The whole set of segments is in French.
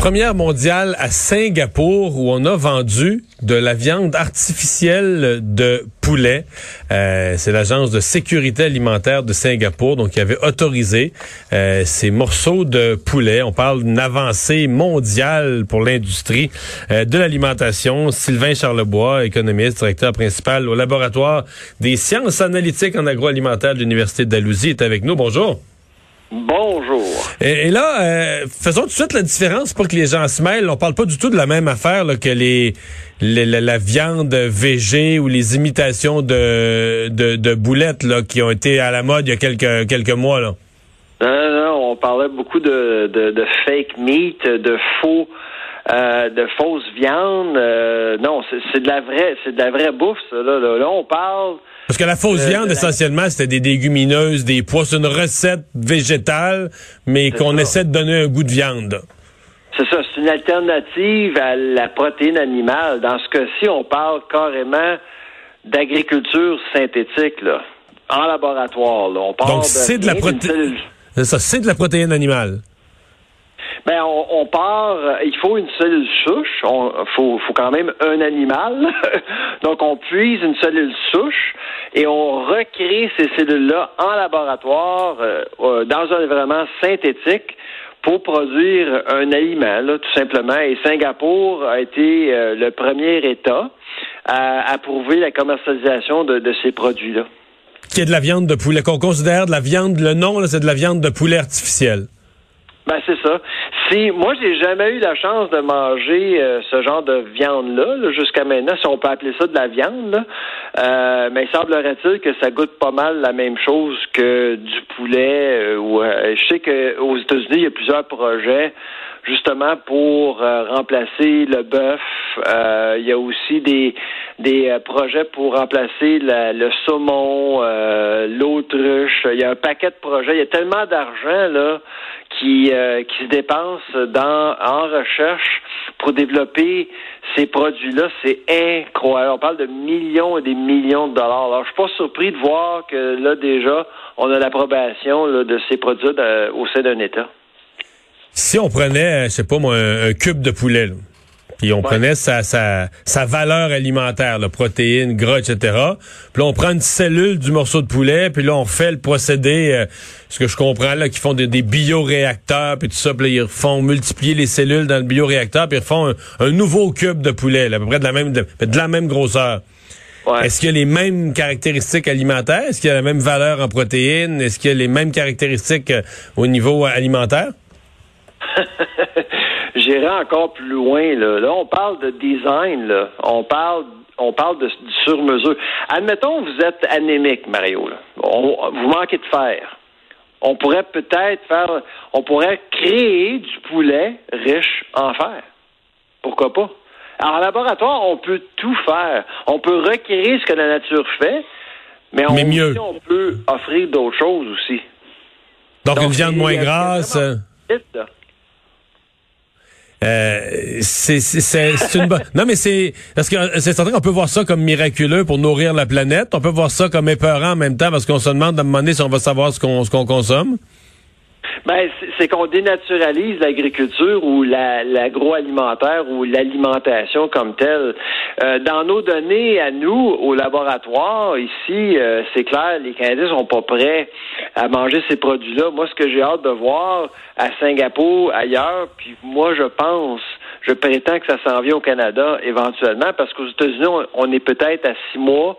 Première mondiale à Singapour où on a vendu de la viande artificielle de poulet. Euh, c'est l'agence de sécurité alimentaire de Singapour donc qui avait autorisé euh, ces morceaux de poulet. On parle d'une avancée mondiale pour l'industrie euh, de l'alimentation. Sylvain Charlebois, économiste, directeur principal au laboratoire des sciences analytiques en agroalimentaire de l'université d'Alousie est avec nous. Bonjour. Bonjour. Et, et là, euh, faisons tout de suite la différence pour que les gens se mêlent. On parle pas du tout de la même affaire là, que les, les- la, la viande végé ou les imitations de, de, de boulettes là, qui ont été à la mode il y a quelques, quelques mois. Là. Non, non, non, on parlait beaucoup de, de, de fake meat, de faux, euh, de fausses viandes. Euh, non, c'est c'est de la vraie, c'est de la vraie bouffe. Ça, là, là, Là, on parle. Parce que la fausse Euh, viande, la- essentiellement, c'était des légumineuses, des pois. C'est une recette végétale, mais qu'on essaie de donner un goût de viande. C'est ça, c'est une alternative à la protéine animale. Dans ce cas-ci, on parle carrément d'agriculture synthétique, là, en laboratoire. Là. On parle Donc, c'est de la rien d'une proté- cellule- C'est ça, c'est de la protéine animale. Ben, on, on part, euh, il faut une cellule souche, on faut, faut quand même un animal. Donc, on puise une cellule souche et on recrée ces cellules-là en laboratoire, euh, euh, dans un environnement synthétique pour produire un aliment, là, tout simplement. Et Singapour a été euh, le premier État à approuver la commercialisation de, de ces produits-là. Qui est de la viande de poulet, qu'on considère de la viande, le nom, c'est de la viande de poulet artificielle. Ben c'est ça. Si moi j'ai jamais eu la chance de manger euh, ce genre de viande là, jusqu'à maintenant, si on peut appeler ça de la viande, là, euh, mais semblerait-il que ça goûte pas mal la même chose que du poulet. euh, ou euh, je sais qu'aux États-Unis il y a plusieurs projets justement pour remplacer le bœuf. Il y a aussi des des projets pour remplacer la- le saumon, l'autruche. Il y a un paquet de projets. Il y a tellement d'argent là qui euh, qui se dépense dans en recherche pour développer ces produits-là. C'est incroyable. On parle de millions et des millions de dollars. Alors, je suis pas surpris de voir que là déjà on a l'approbation de ces produits euh, au sein d'un État. Si on prenait, euh, je sais pas moi, un, un cube de poulet, là, puis on prenait sa, sa, sa valeur alimentaire, là, protéines, gras, etc. Puis là, on prend une cellule du morceau de poulet, puis là, on fait le procédé, euh, ce que je comprends, là, qui font des, des bioréacteurs, puis tout ça, puis là, ils font multiplier les cellules dans le bioréacteur, puis ils font un, un nouveau cube de poulet, là, à peu près de la même, de, de la même grosseur. Ouais. Est-ce qu'il y a les mêmes caractéristiques alimentaires? Est-ce qu'il y a la même valeur en protéines? Est-ce qu'il y a les mêmes caractéristiques euh, au niveau alimentaire? J'irai encore plus loin. Là. là, on parle de design. Là. On parle on parle de, du sur-mesure. Admettons vous êtes anémique, Mario. Là. On- vous manquez de fer. On pourrait peut-être faire... On pourrait créer du poulet riche en fer. Pourquoi pas? Alors, en laboratoire, on peut tout faire. On peut recréer ce que la nature fait, mais, on, Mais mieux. aussi, on peut offrir d'autres choses aussi. Donc, Donc, une viande moins grasse. vraiment- euh, c'est une bonne. Non, mais c'est parce que euh, c'est certain qu'on peut voir ça comme miraculeux pour nourrir la planète. On peut voir ça comme épeurant en même temps parce qu'on se demande à un moment donné si on va savoir ce qu'on ce qu'on consomme. Ben, c'est- qu'on dénaturalise l'agriculture ou la- l'agroalimentaire ou l'alimentation comme telle. Euh, dans nos données à nous, au laboratoire, ici, euh, c'est clair, les Canadiens sont pas prêts à manger ces produits-là. Moi, ce que j'ai hâte de voir à Singapour, ailleurs, puis moi, je pense, je prétends que ça s'en vient au Canada éventuellement, parce qu'aux États-Unis, on, on est peut-être à six mois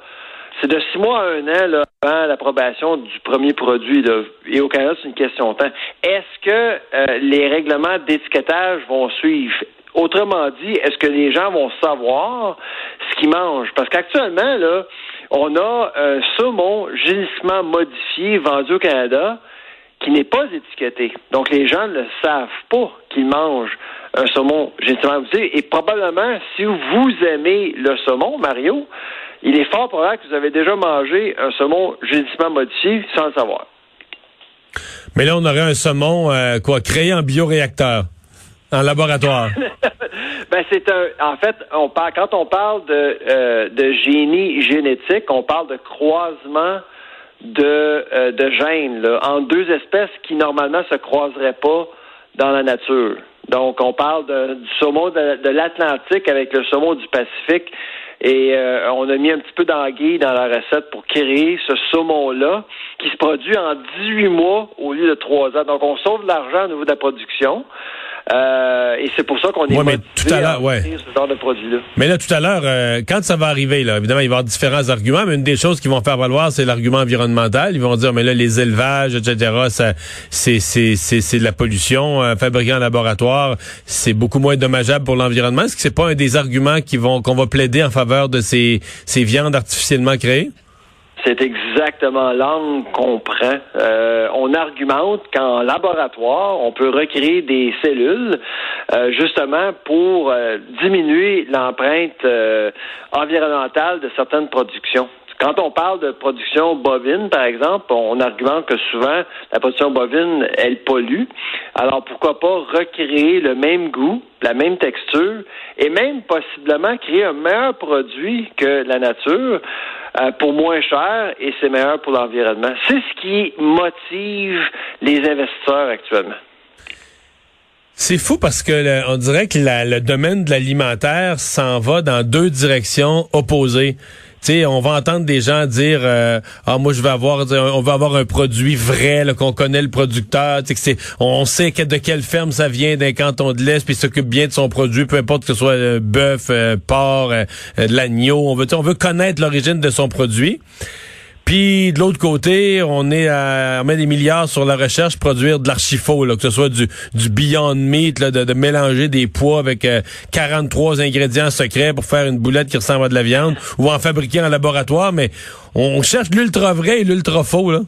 c'est de six mois à un an là, avant l'approbation du premier produit. Là. Et au Canada, c'est une question de temps. Est-ce que euh, les règlements d'étiquetage vont suivre? Autrement dit, est-ce que les gens vont savoir ce qu'ils mangent? Parce qu'actuellement, là, on a un saumon génétiquement modifié vendu au Canada qui n'est pas étiqueté. Donc, les gens ne savent pas qu'ils mangent un saumon génétiquement modifié. Et probablement, si vous aimez le saumon, Mario, il est fort probable que vous avez déjà mangé un saumon génétiquement modifié sans le savoir. Mais là, on aurait un saumon euh, quoi créé en bioréacteur, en laboratoire. Ben c'est un. En fait, on parle quand on parle de, euh, de génie génétique, on parle de croisement de, euh, de gènes là, en deux espèces qui normalement se croiseraient pas dans la nature. Donc, on parle de, du saumon de, de l'Atlantique avec le saumon du Pacifique. Et euh, on a mis un petit peu d'anguille dans la recette pour créer ce saumon-là qui se produit en 18 mois au lieu de 3 ans. Donc, on sauve de l'argent au niveau de la production. Euh, et c'est pour ça qu'on est Ouais, mais tout à l'heure, ouais. ce genre de produit-là. Mais là, tout à l'heure, euh, quand ça va arriver, là, évidemment, il va y avoir différents arguments, mais une des choses qu'ils vont faire valoir, c'est l'argument environnemental. Ils vont dire, mais là, les élevages, etc., c'est, c'est, c'est, c'est de la pollution euh, fabriquée en laboratoire. C'est beaucoup moins dommageable pour l'environnement. Est-ce que c'est pas un des arguments qu'on va plaider en faveur de ces, ces viandes artificiellement créées? C'est exactement l'angle qu'on prend. Euh, on argumente qu'en laboratoire, on peut recréer des cellules euh, justement pour euh, diminuer l'empreinte environnementale de certaines productions. Quand on parle de production bovine, par exemple, on argumente que souvent la production bovine, elle pollue. Alors pourquoi pas recréer le même goût, la même texture, et même possiblement créer un meilleur produit que la nature euh, pour moins cher et c'est meilleur pour l'environnement. C'est ce qui motive les investisseurs actuellement. C'est fou parce que on dirait que le domaine de l'alimentaire s'en va dans deux directions opposées. On va entendre des gens dire euh, ah moi je vais avoir on va avoir un produit vrai qu'on connaît le producteur, que c'est on sait de quelle ferme ça vient d'un canton de l'Est puis s'occupe bien de son produit peu importe que ce soit euh, bœuf, euh, porc, euh, euh, de l'agneau, on veut on veut connaître l'origine de son produit. Puis de l'autre côté, on est à, on met des milliards sur la recherche produire de l'archifaux, que ce soit du, du Beyond Meat, là, de, mélanger des pois avec euh, 43 ingrédients secrets pour faire une boulette qui ressemble à de la viande, ou en fabriquer en laboratoire, mais on cherche l'ultra vrai et l'ultra faux, là.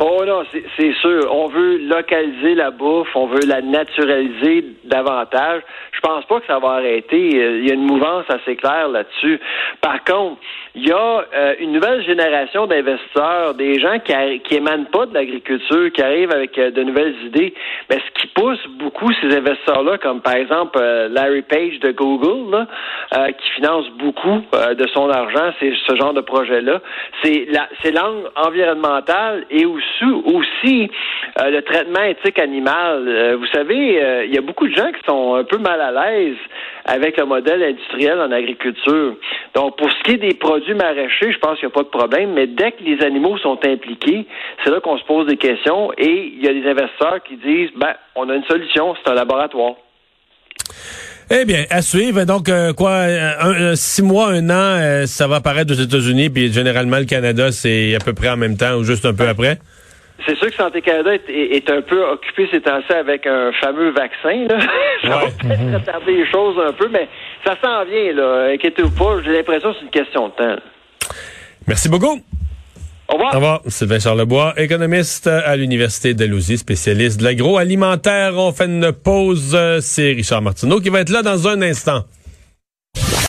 Oh non, c'est- sûr. On veut localiser la bouffe, on veut la naturaliser davantage. Je pense pas que ça va arrêter. Euh, Il y a une mouvance assez claire là-dessus. Par contre, il y a euh, une nouvelle génération d'investisseurs, des gens qui, émanent pas de l'agriculture, qui arrivent avec euh, de nouvelles idées. Mais ce qui pousse beaucoup ces investisseurs-là, comme par exemple Larry Page de Google, qui finance beaucoup de son argent, c'est ce genre de projet-là. C'est la- c'est l'angle environnemental et aussi euh, le traitement éthique animal. Euh, vous savez, euh, il y a beaucoup de gens qui sont un peu mal à l'aise avec le modèle industriel en agriculture. Donc, pour ce qui est des produits maraîchers, je pense qu'il n'y a pas de problème, mais dès que les animaux sont impliqués, c'est là qu'on se pose des questions et il y a des investisseurs qui disent, ben, on a une solution, c'est un laboratoire. Eh bien, à suivre. Donc, euh, quoi, un- six mois, un an, euh, ça va apparaître aux États-Unis, puis généralement, le Canada, c'est à peu près en même temps ou juste un peu après? C'est sûr que Santé Canada est, est- est un peu occupé ces temps-ci avec un fameux vaccin. Là. ça va peut-être retarder les choses un peu, mais ça s'en vient. là. Inquiétez-vous pas, j'ai l'impression que c'est une question de temps. Merci beaucoup. Au revoir. Au revoir. Sylvain Charlebois, économiste à l'Université d'Alousie, spécialiste de l'agroalimentaire. On fait une pause. Euh, C'est Richard Martineau qui va être là dans un instant.